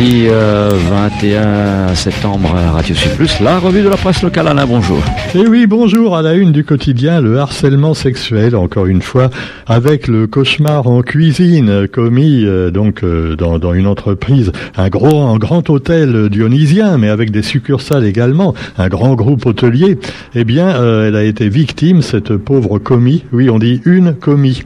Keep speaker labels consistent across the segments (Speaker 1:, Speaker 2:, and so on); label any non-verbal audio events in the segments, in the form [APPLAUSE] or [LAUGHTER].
Speaker 1: mardi 21 euh, septembre Radio Sud Plus, la revue de la presse locale. Alain, bonjour.
Speaker 2: Et eh oui, bonjour à la une du quotidien, le harcèlement sexuel, encore une fois, avec le cauchemar en cuisine commis euh, donc euh, dans, une entreprise, un gros, un grand hôtel dionysien, mais avec des succursales également, un grand groupe hôtelier. Eh bien, elle a été victime, cette pauvre commis. Oui, on dit une commis.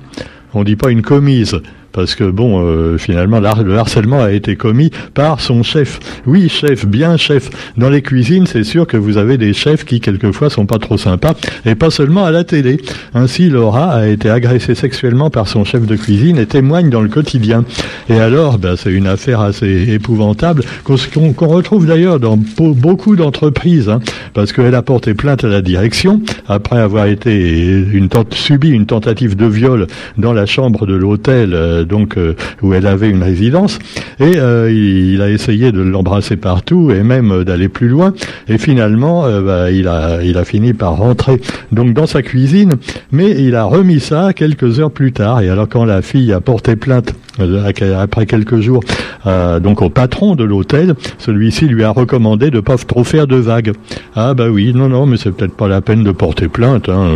Speaker 2: On dit pas une commise parce que bon, euh, finalement, le harcèlement a été commis par son chef. Oui, chef, bien chef. Dans les cuisines, c'est sûr que vous avez des chefs qui quelquefois sont pas trop sympas, et pas seulement à la télé. Ainsi, Laura a été agressée sexuellement par son chef de cuisine et témoigne dans le quotidien. Et alors, ben, c'est une affaire assez épouvantable qu'on retrouve d'ailleurs dans beaucoup d'entreprises, hein, parce qu'elle a porté plainte à la direction après avoir été une subi une tentative de viol dans la chambre de l'hôtel. Euh, donc euh, où elle avait une résidence, et euh, il, a essayé de l'embrasser partout et même d'aller plus loin. Et finalement, bah, il a il a fini par rentrer donc dans sa cuisine, mais il a remis ça quelques heures plus tard. Et alors quand la fille a porté plainte après quelques jours, donc au patron de l'hôtel, celui-ci lui a recommandé de pas trop faire de vagues. Ah bah oui, non non, mais c'est peut-être pas la peine de porter plainte. Hein.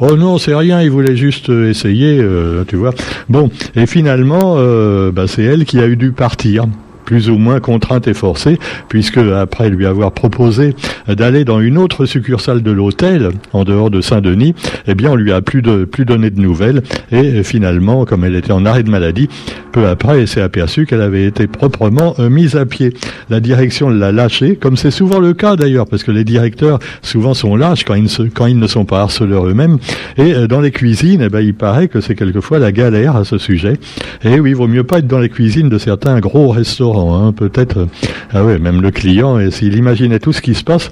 Speaker 2: Oh non, c'est rien, il voulait juste essayer, tu vois. Bon, et finalement, euh, bah, c'est elle qui a eu dû partir plus ou moins contrainte et forcée, puisque après lui avoir proposé d'aller dans une autre succursale de l'hôtel, en dehors de Saint-Denis, eh bien on lui a plus de plus donné de nouvelles, et finalement, comme elle était en arrêt de maladie, peu après, elle s'est aperçue qu'elle avait été proprement euh, mise à pied. La direction l'a lâchée, comme c'est souvent le cas d'ailleurs, parce que les directeurs souvent sont lâches quand ils ne, quand ils ne sont pas harceleurs eux-mêmes, et euh, dans les cuisines, eh ben, il paraît que c'est quelquefois la galère à ce sujet. Et oui, il vaut mieux pas être dans les cuisines de certains gros restaurants Hein, peut-être. Ah ouais, même le client, s'il imaginait tout ce qui se passe,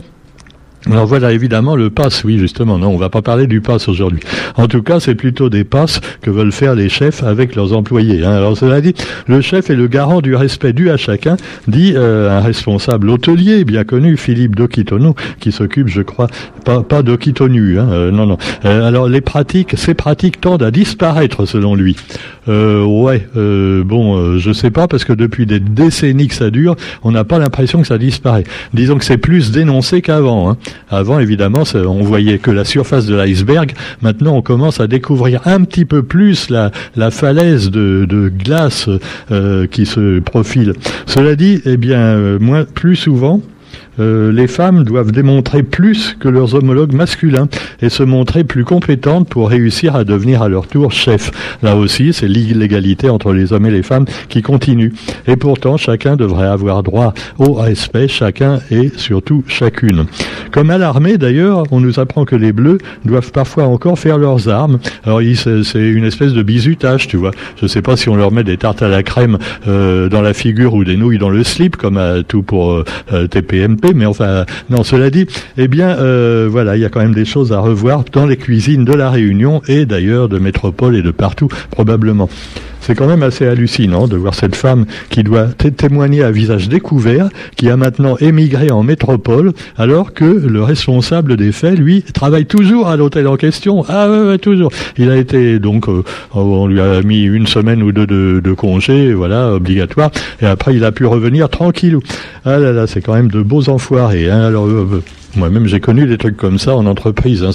Speaker 2: alors voilà évidemment le pass, oui justement, non, on va pas parler du pass aujourd'hui. En tout cas, c'est plutôt des passes que veulent faire les chefs avec leurs employés. Hein. Alors cela dit, le chef est le garant du respect dû à chacun, dit euh, un responsable hôtelier bien connu, Philippe Dokitono, qui s'occupe, je crois, pas, pas d'Okitonu, hein, euh, non, non. Euh, alors les pratiques, ces pratiques tendent à disparaître selon lui. ouais, bon, je sais pas parce que depuis des décennies que ça dure, on n'a pas l'impression que ça disparaît. Disons que c'est plus dénoncé qu'avant. Hein. Avant, évidemment, on voyait que la surface de l'iceberg. Maintenant, on commence à découvrir un petit peu plus la, falaise de, glace euh, qui se profile. Cela dit, eh bien, euh, moins, plus souvent, euh, les femmes doivent démontrer plus que leurs homologues masculins et se montrer plus compétentes pour réussir à devenir à leur tour chef. Là aussi, c'est l'illégalité entre les hommes et les femmes qui continue. Et pourtant, chacun devrait avoir droit au respect, chacun et surtout chacune. Comme à l'armée, d'ailleurs, on nous apprend que les bleus doivent parfois encore faire leurs armes. Alors, c'est une espèce de bizutage, tu vois. Je ne sais pas si on leur met des tartes à la crème euh, dans la figure ou des nouilles dans le slip, comme à tout pour euh, Mais enfin, non, cela dit, eh bien, euh, voilà, il y a quand même des choses à revoir dans les cuisines de la Réunion et d'ailleurs de métropole et de partout, probablement. C'est quand même assez hallucinant de voir cette femme qui doit témoigner à visage découvert, qui a maintenant émigré en métropole, alors que le responsable des faits, lui, travaille toujours à l'hôtel en question. Ah ouais, toujours. Il a été donc, euh, on lui a mis une semaine ou deux de, de congé, voilà, obligatoire, et après il a pu revenir tranquille. Ah là là, c'est quand même de beaux enfoirés. Hein. Alors, euh, euh, moi-même, j'ai connu des trucs comme ça en entreprise. Hein.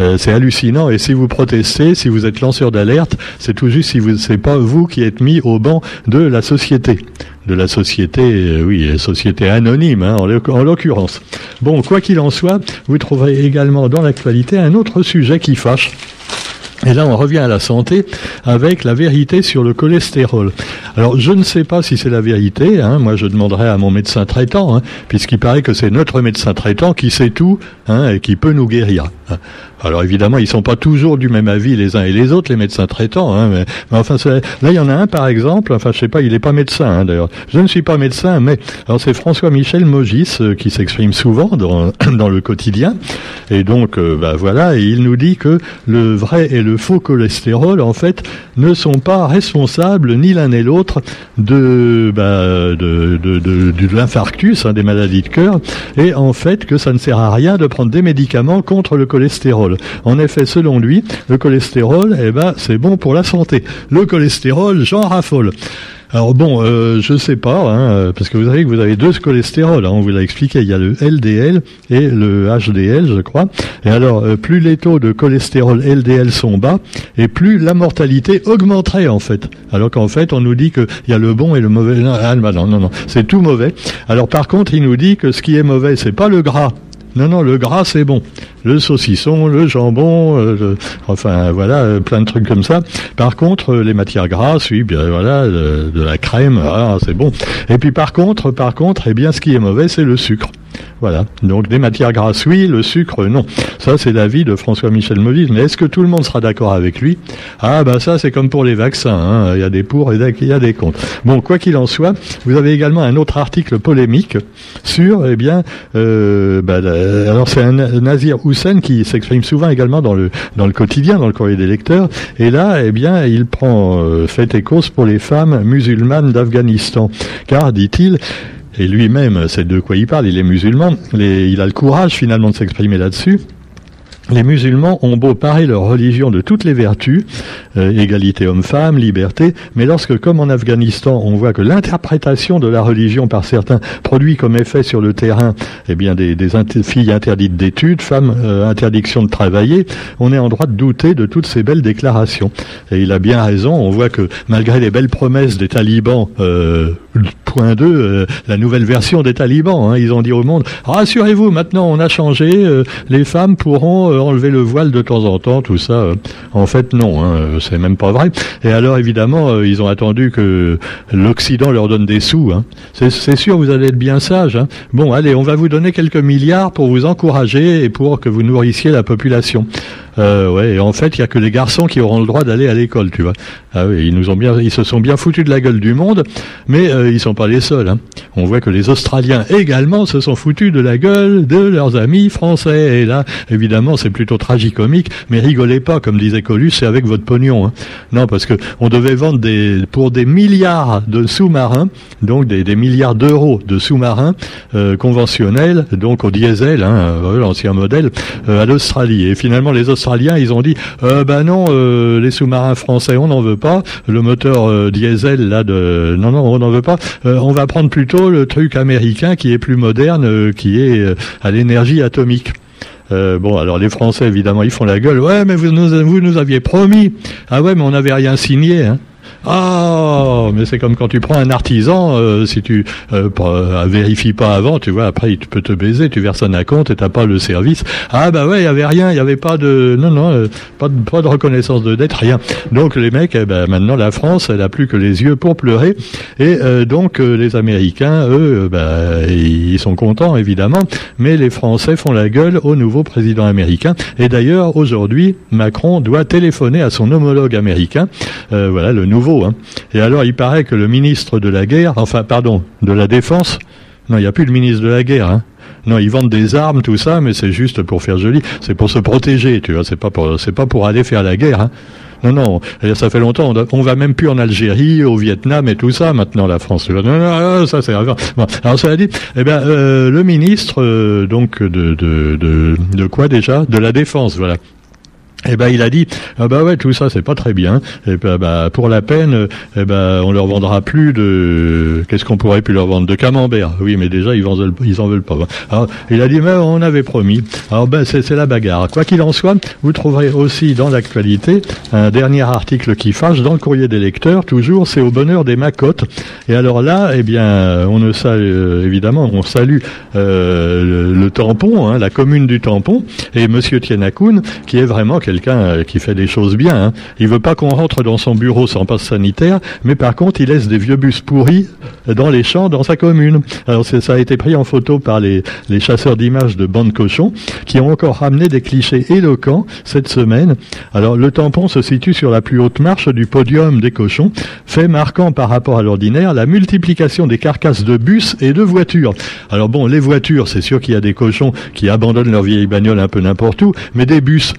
Speaker 2: Euh, c'est hallucinant. Et si vous protestez, si vous êtes lanceur d'alerte, c'est tout juste si vous c'est pas vous qui êtes mis au banc de la société, de la société, euh, oui, société anonyme hein, en l'occurrence. Bon, quoi qu'il en soit, vous trouverez également dans l'actualité un autre sujet qui fâche. Et là, on revient à la santé avec la vérité sur le cholestérol. Alors, je ne sais pas si c'est la vérité. Hein. Moi, je demanderai à mon médecin traitant, hein, puisqu'il paraît que c'est notre médecin traitant qui sait tout hein, et qui peut nous guérir. Alors évidemment, ils sont pas toujours du même avis les uns et les autres, les médecins traitants. Enfin, là, il y en a un par exemple. Enfin, je sais pas, il est pas médecin d'ailleurs. Je ne suis pas médecin, mais alors c'est François-Michel Mogis euh, qui s'exprime souvent dans, [CLEARS THROAT] dans le quotidien. Et donc, euh, bah, voilà, et il nous dit que le vrai et le faux cholestérol, en fait, ne sont pas responsables ni l'un ni l'autre de, bah, l'infarctus, hein, des maladies de cœur, et en fait que ça ne sert à rien de prendre des médicaments contre le cholestérol. En effet, selon lui, le cholestérol, eh ben, c'est bon pour la santé. Le cholestérol, j'en raffole. Alors bon, euh, je sais pas, hein, parce que vous savez que vous avez deux cholestérol, hein, on vous l'a expliqué, il y a le LDL et le HDL, je crois. Et alors, euh, plus les taux de cholestérol LDL sont bas, et plus la mortalité augmenterait en fait. Alors qu'en fait, on nous dit qu'il y a le bon et le mauvais. Non, ah, bah non, non, non, c'est tout mauvais. Alors par contre, il nous dit que ce qui est mauvais, c'est pas le gras, non, non, le gras, c'est bon. Le saucisson, le jambon, euh, enfin voilà, euh, plein de trucs comme ça. Par contre, euh, les matières grasses, oui, bien voilà, de, la crème, ah, c'est bon. Et puis par contre, par contre, eh bien, ce qui est mauvais, c'est le sucre. Voilà. Donc des matières grasses, oui, le sucre, non. Ça, c'est l'avis de François-Michel Moïse. Mais est-ce que tout le monde sera d'accord avec lui? Ah, bah ça, c'est comme pour les vaccins. Hein. Il y a des pour et il y a des contre. Bon, quoi qu'il en soit, vous avez également un autre article polémique sur, eh bien, euh, bah, alors c'est un Nazir Hussein qui s'exprime souvent également dans le dans le quotidien, dans le courrier des lecteurs. Et là, eh bien, il prend euh, fait et cause pour les femmes musulmanes d'Afghanistan, car dit-il et lui-même, c'est de quoi il parle, il est musulman, il a le courage finalement de s'exprimer là-dessus. Les musulmans ont beau parer leur religion de toutes les vertus, euh, égalité homme-femme, liberté, mais lorsque, comme en Afghanistan, on voit que l'interprétation de la religion par certains produit comme effet sur le terrain, eh bien, des, filles interdites d'études, femmes euh, interdiction de travailler, on est en droit de douter de toutes ces belles déclarations. Et il a bien raison. On voit que malgré les belles promesses des talibans, euh, point 2, la nouvelle version des talibans, hein, ils ont dit au monde rassurez-vous, maintenant on a changé, les femmes pourront enlever le voile de temps en temps, tout ça. Euh, en fait, non, hein, c'est même pas vrai. Et alors, évidemment, euh, ils ont attendu que l'Occident leur donne des sous. Hein. C'est sûr, vous allez être bien sage. Hein. Bon, allez, on va vous donner quelques milliards pour vous encourager et pour que vous nourrissiez la population. Euh, ouais, et en fait, il y a que les garçons qui auront le droit d'aller à l'école, tu vois. Ah oui, ils nous ont bien, ils se sont bien foutus de la gueule du monde, mais euh, ils sont pas les seuls. Hein. On voit que les Australiens également se sont foutus de la gueule de leurs amis français. Et là, évidemment, c'est plutôt tragicomique, mais rigolez pas, comme disait Colus, c'est avec votre pognon. Hein. Non, parce que on devait vendre des, pour des milliards de sous-marins, donc des, milliards d'euros de sous-marins euh, conventionnels, donc au diesel, hein, euh, l'ancien modèle, euh, à l'Australie. Et finalement, les ils ont dit euh, bah non, euh, les sous-marins français, on n'en veut pas. Le moteur euh, diesel là de non non, on n'en veut pas. On va prendre plutôt le truc américain qui est plus moderne, qui est à l'énergie atomique. bon, alors les Français, évidemment, ils font la gueule. Ouais, mais vous nous, vous nous aviez promis. Ah ouais, mais on n'avait rien signé. Hein. Ah, mais c'est comme quand tu prends un artisan, euh, si tu euh, euh, vérifies pas avant, tu vois, après il peut te baiser, tu verses un compte et t'as pas le service. Ah bah ouais, il y avait rien, il y avait pas de, non non, euh, pas de, pas de reconnaissance de dette, rien. Donc les mecs, eh ben, maintenant la France, elle a plus que les yeux pour pleurer, et donc les Américains, eux, bah, ils sont contents évidemment, mais les Français font la gueule au nouveau président américain. Et d'ailleurs aujourd'hui, Macron doit téléphoner à son homologue américain, voilà le nouveau Hein. Et alors, il paraît que le ministre de la guerre, enfin, pardon, de la défense, non, il n'y a plus le ministre de la guerre, hein. Non, ils vendent des armes, tout ça, mais c'est juste pour faire joli. C'est pour se protéger, tu vois. C'est pas pour, c'est pas pour aller faire la guerre. Hein. Non, non. Ça fait longtemps. On, va même plus en Algérie, au Vietnam et tout ça. Maintenant, la France. Non, non, ça c'est. Bon, alors ça dit. Eh bien, euh, le ministre, euh, donc de de quoi déjà? De la défense, voilà. Eh ben il a dit ah bah ouais tout ça c'est pas très bien et ben bah, pour la peine eh ben on leur vendra plus de qu'est-ce qu'on pourrait plus leur vendre de camembert. Oui mais déjà ils en veulent ils en veulent pas. Alors il a dit mais on avait promis alors ben c'est la bagarre. Quoi qu'il en soit vous trouverez aussi dans l'actualité un dernier article qui fâche dans le courrier des lecteurs. Toujours c'est au bonheur des macottes. Et alors là eh bien on ne salue euh, évidemment on salue euh, le, tampon hein, la commune du tampon et Monsieur Tienakoun qui est vraiment quelqu'un euh, qui fait des choses bien. Hein. Il veut pas qu'on rentre dans son bureau sans passe sanitaire, mais par contre, il laisse des vieux bus pourris dans les champs dans sa commune. Alors ça a été pris en photo par les, les chasseurs d'images de bande cochons qui ont encore ramené des clichés éloquents cette semaine. Alors le tampon se situe sur la plus haute marche du podium des cochons, fait marquant par rapport à l'ordinaire la multiplication des carcasses de bus et de voitures. Alors bon, les voitures, c'est sûr qu'il y a des cochons qui abandonnent leur vieille bagnole un peu n'importe où, mais des bus,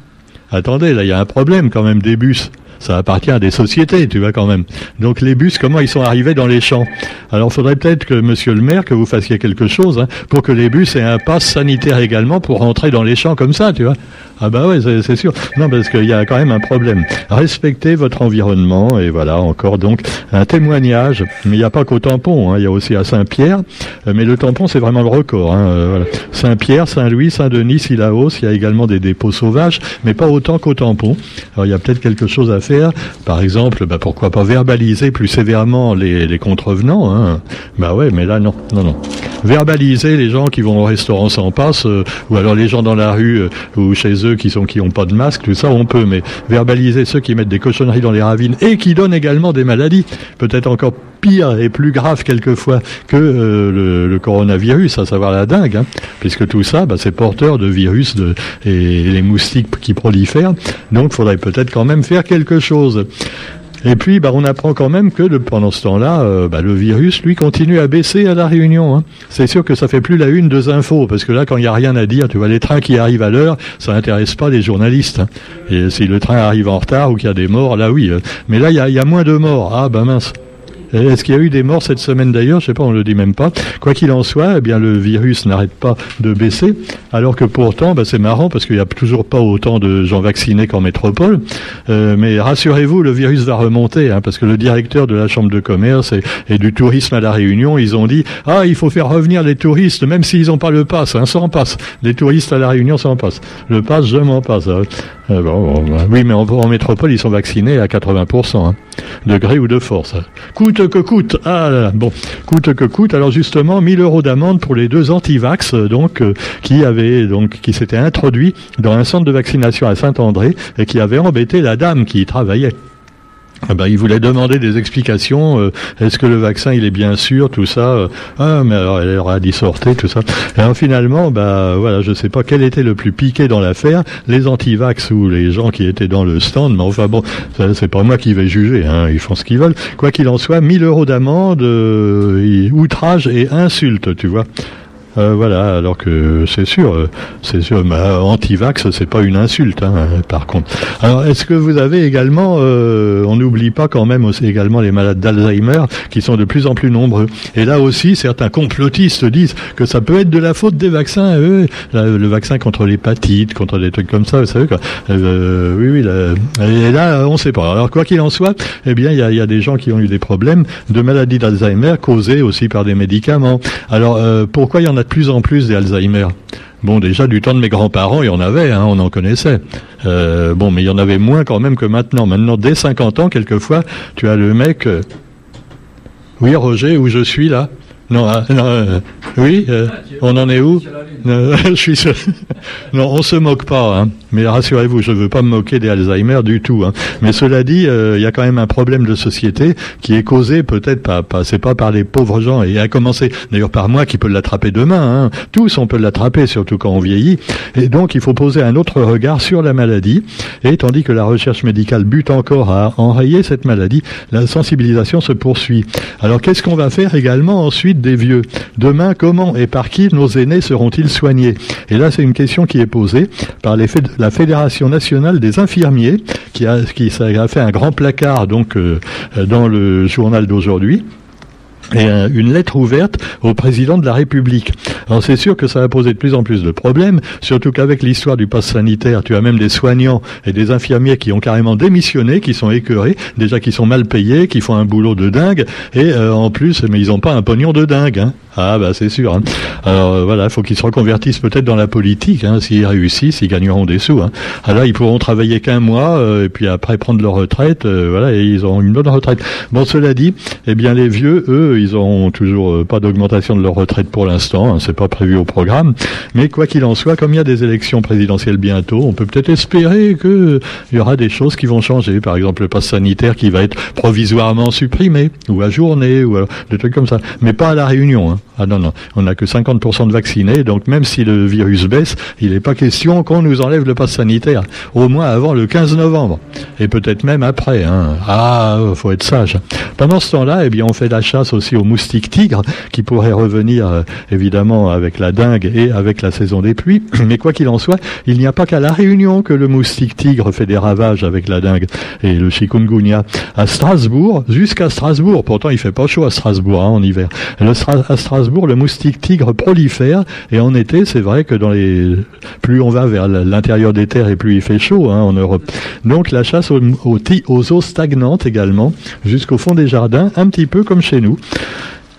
Speaker 2: Attendez, là, il y a un problème quand même des bus. Ça appartient à des sociétés, tu vois quand même. Donc les bus, comment ils sont arrivés dans les champs? Alors, faudrait peut-être que Monsieur le Maire, que vous fassiez quelque chose hein, pour que les bus aient un pass sanitaire également pour rentrer dans les champs comme ça, tu vois. Ah bah ouais, c'est sûr. Non, parce qu'il y a quand même un problème. Respectez votre environnement et voilà encore donc un témoignage. Mais il n'y a pas qu'au tampon, hein. il y a aussi à Saint-Pierre. Euh, mais le tampon, c'est vraiment le record. Hein. Euh, Saint-Pierre, Saint-Louis, Saint-Denis, Sillaos, il y a également des dépôts sauvages, mais pas autant qu'au tampon. Alors il y a peut-être quelque chose à faire. Par exemple, bah, pourquoi pas verbaliser plus sévèrement les, contrevenants. Hein. Bah ouais, mais là non, non, non. Verbaliser les gens qui vont au restaurant sans passe, euh, ou alors les gens dans la rue ou chez eux qui sont qui ont pas de masque, tout ça on peut, mais verbaliser ceux qui mettent des cochonneries dans les ravines et qui donnent également des maladies, peut-être encore pire et plus grave quelquefois que euh, le, coronavirus, à savoir la dingue, hein, puisque tout ça, bah, c'est porteur de virus et les moustiques qui prolifèrent. Donc, il faudrait peut-être quand même faire quelque chose. Et puis, bah, on apprend quand même que pendant ce temps-là, euh, bah, le virus, lui, continue à baisser à la Réunion. Hein. C'est sûr que ça fait plus la une de infos, parce que là, quand il n'y a rien à dire, tu vois, les trains qui arrivent à l'heure, ça n'intéresse pas les journalistes. Hein. Et si le train arrive en retard ou qu'il y a des morts, là, oui. Mais là, il y a moins de morts. Ah, ben mince. Est-ce qu'il y a eu des morts cette semaine d'ailleurs? Je sais pas, on le dit même pas. Quoi qu'il en soit, eh bien le virus n'arrête pas de baisser, alors que pourtant, bah, c'est marrant parce qu'il n'y a toujours pas autant de gens vaccinés qu'en métropole. Euh, mais rassurez-vous, le virus va remonter, hein, parce que le directeur de la chambre de commerce et, du tourisme à la Réunion, ils ont dit ah il faut faire revenir les touristes, même s'ils n'ont pas le pass, hein, sans passe. Les touristes à la Réunion sans passe. Le pass, je m'en passe. Hein. Euh, bon, bah, oui, mais en, métropole, ils sont vaccinés à 80%, hein, de gré ou de force. Coûte que coûte. Ah, bon, coûte que coûte. Alors justement, 1000 euros d'amende pour les deux antivax, donc euh, qui avaient donc qui s'étaient introduits dans un centre de vaccination à Saint-André et qui avaient embêté la dame qui y travaillait. Ah bah, il voulait demander des explications. Euh, est-ce que le vaccin il est bien sûr, tout ça. Euh, ah mais alors elle aura dit sortez, tout ça. Et finalement, bah voilà, je sais pas quel était le plus piqué dans l'affaire, les anti-vax ou les gens qui étaient dans le stand. Mais enfin bon, c'est pas moi qui vais juger. Hein, ils font ce qu'ils veulent. Quoi qu'il en soit, 1000 euros d'amende, euh, outrage et insulte, tu vois. Euh, voilà, alors que c'est sûr, euh, c'est sûr, anti-vax, c'est pas une insulte, hein, par contre. Alors, est-ce que vous avez également, euh, on n'oublie pas quand même aussi également les malades d'Alzheimer, qui sont de plus en plus nombreux. Et là aussi, certains complotistes disent que ça peut être de la faute des vaccins. le vaccin contre l'hépatite, contre des trucs comme ça, vous savez quoi. oui, oui. et là, on sait pas. Alors, quoi qu'il en soit, eh bien, il y a, des gens qui ont eu des problèmes de maladies d'Alzheimer causées aussi par des médicaments. Alors, pourquoi il y en a plus en plus des Alzheimer. Bon, déjà du temps de mes grands-parents, il y en avait, hein, on en connaissait. Euh, bon, mais il y en avait moins quand même que maintenant. Maintenant, dès 50 ans, quelquefois, tu as le mec. Euh, oui, Roger, où je suis là? Non, ah, non euh, oui, on en est où [LAUGHS] Je suis. [LAUGHS] non, on se moque pas. Hein. Mais rassurez-vous, je ne veux pas me moquer des Alzheimer du tout. Hein. Mais cela dit, euh, il y a quand même un problème de société qui est causé peut-être pas, pas c'est pas par les pauvres gens et à commencer d'ailleurs par moi qui peut l'attraper demain. Hein. Tous on peut l'attraper, surtout quand on vieillit. Et donc il faut poser un autre regard sur la maladie. Et tandis que la recherche médicale bute encore à enrayer cette maladie, la sensibilisation se poursuit. Alors qu'est-ce qu'on va faire également ensuite des vieux. Demain, comment et par qui nos aînés seront-ils soignés? Et là, c'est une question qui est posée par la Fédération nationale des infirmiers, qui a, qui a fait un grand placard donc euh, dans le journal d'aujourd'hui et une lettre ouverte au président de la République. Alors c'est sûr que ça va poser de plus en plus de problèmes, surtout qu'avec l'histoire du pass sanitaire, tu as même des soignants et des infirmiers qui ont carrément démissionné, qui sont écœurés, déjà qui sont mal payés, qui font un boulot de dingue, et euh, en plus, mais ils n'ont pas un pognon de dingue. Hein. Ah bah c'est sûr. Hein. Alors euh, voilà, il faut qu'ils se reconvertissent peut-être dans la politique. Hein. S'ils réussissent, ils gagneront des sous. Hein. Alors ils pourront travailler qu'un mois euh, et puis après prendre leur retraite. Voilà, et ils auront une bonne retraite. Bon, cela dit, eh bien les vieux, eux, ils auront toujours pas d'augmentation de leur retraite pour l'instant. Hein. C'est pas prévu au programme. Mais quoi qu'il en soit, comme il y a des élections présidentielles bientôt, on peut peut-être espérer qu'il y aura des choses qui vont changer. Par exemple, le pass sanitaire qui va être provisoirement supprimé ou ajourné ou des trucs comme ça. Mais pas à la Réunion. Hein. Ah non, non, on n'a que 50% de vaccinés, donc même si le virus baisse, il n'est pas question qu'on nous enlève le pass sanitaire, au moins avant le 15 novembre, et peut-être même après. Hein. Ah, faut être sage. Pendant ce temps-là, eh bien, on fait la chasse aussi aussi aux moustiques tigres qui pourraient revenir euh, évidemment avec la dingue et avec la saison des pluies. [CLEARS THROAT] Mais quoi qu'il en soit, il n'y a pas qu'à la Réunion que le moustique tigre fait des ravages avec la dingue et le chikungunya. À Strasbourg, jusqu'à Strasbourg, pourtant il fait pas chaud à Strasbourg hein, en hiver. à Strasbourg, le moustique tigre prolifère et en été, c'est vrai que dans les plus on va vers l'intérieur des terres et plus il fait chaud hein, en Europe. Donc la chasse aux, aux eaux stagnantes également, jusqu'au fond des jardins, un petit peu comme chez nous.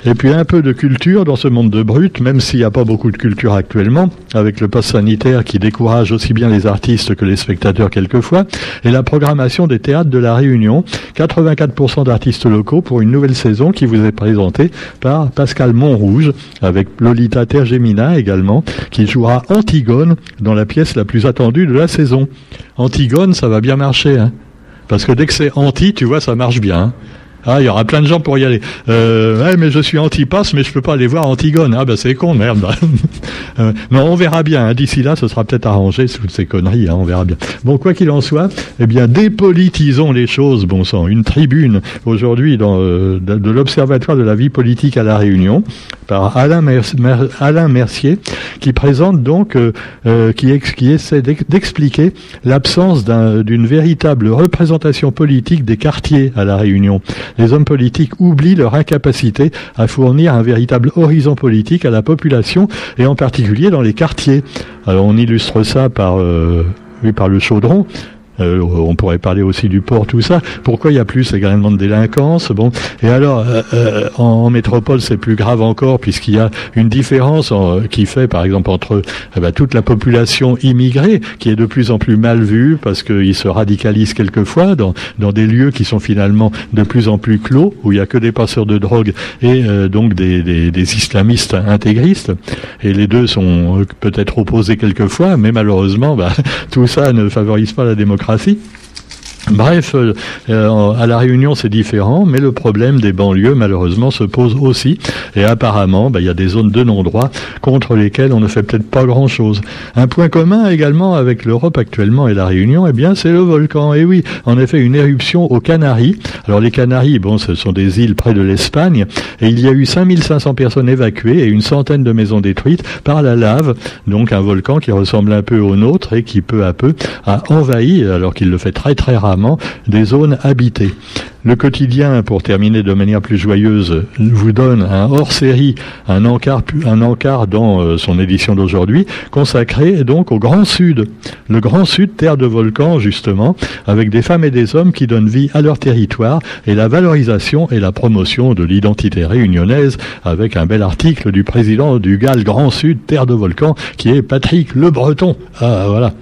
Speaker 2: Et puis un peu de culture dans ce monde de brut, même s'il n'y a pas beaucoup de culture actuellement, avec le post sanitaire qui décourage aussi bien les artistes que les spectateurs quelquefois, et la programmation des théâtres de la Réunion, 84% d'artistes locaux pour une nouvelle saison qui vous est présentée par Pascal Montrouge, avec Lolita Tergemina également, qui jouera Antigone dans la pièce la plus attendue de la saison. Antigone, ça va bien marcher, hein parce que dès que c'est anti, tu vois, ça marche bien. Hein ah, il y aura plein de gens pour y aller. Euh, mais je suis anti-pass, mais je peux pas aller voir Antigone. Ah, ben c'est con, merde. [LAUGHS] euh, non, on verra bien. Hein. D'ici là, ce sera peut-être arrangé toutes ces conneries. Hein, on verra bien. Bon, quoi qu'il en soit, eh bien, dépolitisons les choses, bon sang. Une tribune aujourd'hui euh, de, l'Observatoire de la vie politique à la Réunion par Alain, Mercier, qui présente donc, euh, euh, qui essaie d'expliquer l'absence d'une véritable représentation politique des quartiers à la Réunion les hommes politiques oublient leur incapacité à fournir un véritable horizon politique à la population et en particulier dans les quartiers. Alors on illustre ça par, euh, par le chaudron. Euh, on pourrait parler aussi du port, tout ça. Pourquoi il y a plus également de délinquance? Bon, et alors euh, euh, en, métropole c'est plus grave encore puisqu'il y a une différence qui fait, par exemple, entre eh ben, toute la population immigrée qui est de plus en plus mal vue parce qu'ils se radicalisent quelquefois dans dans des lieux qui sont finalement de plus en plus clos où il y a que des passeurs de drogue et donc des, des, des islamistes intégristes. Et les deux sont peut-être opposés quelquefois, mais malheureusement, bah, [LAUGHS] tout ça ne favorise pas la démocratie démocratie Bref, euh, euh, à la Réunion c'est différent, mais le problème des banlieues malheureusement se pose aussi, et apparemment bah, il y a des zones de non-droit contre lesquelles on ne fait peut-être pas grand-chose. Un point commun également avec l'Europe actuellement et la Réunion, eh bien c'est le volcan. Et oui, en effet une éruption aux Canaries. Alors les Canaries, bon, ce sont des îles près de l'Espagne, et il y a eu 5500 personnes évacuées et une centaine de maisons détruites par la lave, donc un volcan qui ressemble un peu au nôtre et qui peu à peu a envahi, alors qu'il le fait très très rarement des zones habitées. Le quotidien, pour terminer de manière plus joyeuse, vous donne un hors-série, un encart, un encart dans euh, son édition d'aujourd'hui, consacré donc au Grand Sud. Le Grand Sud, terre de volcans justement, avec des femmes et des hommes qui donnent vie à leur territoire et la valorisation et la promotion de l'identité réunionnaise, avec un bel article du président du GAL Grand Sud, terre de volcans, qui est Patrick Le Breton. Ah voilà.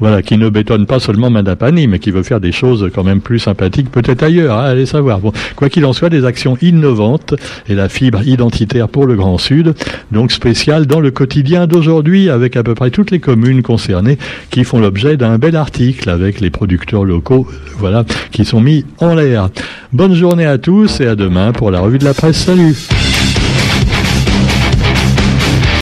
Speaker 2: Voilà, qui ne bétonne pas seulement Madapani, mais qui veut faire des choses quand même plus sympathiques, peut-être ailleurs. Hein, allez savoir. Bon, quoi qu'il en soit, des actions innovantes et la fibre identitaire pour le Grand Sud, donc spéciale dans le quotidien d'aujourd'hui, avec à peu près toutes les communes concernées qui font l'objet d'un bel article avec les producteurs locaux, voilà, qui sont mis en l'air. Bonne journée à tous et à demain pour la revue de la presse. Salut.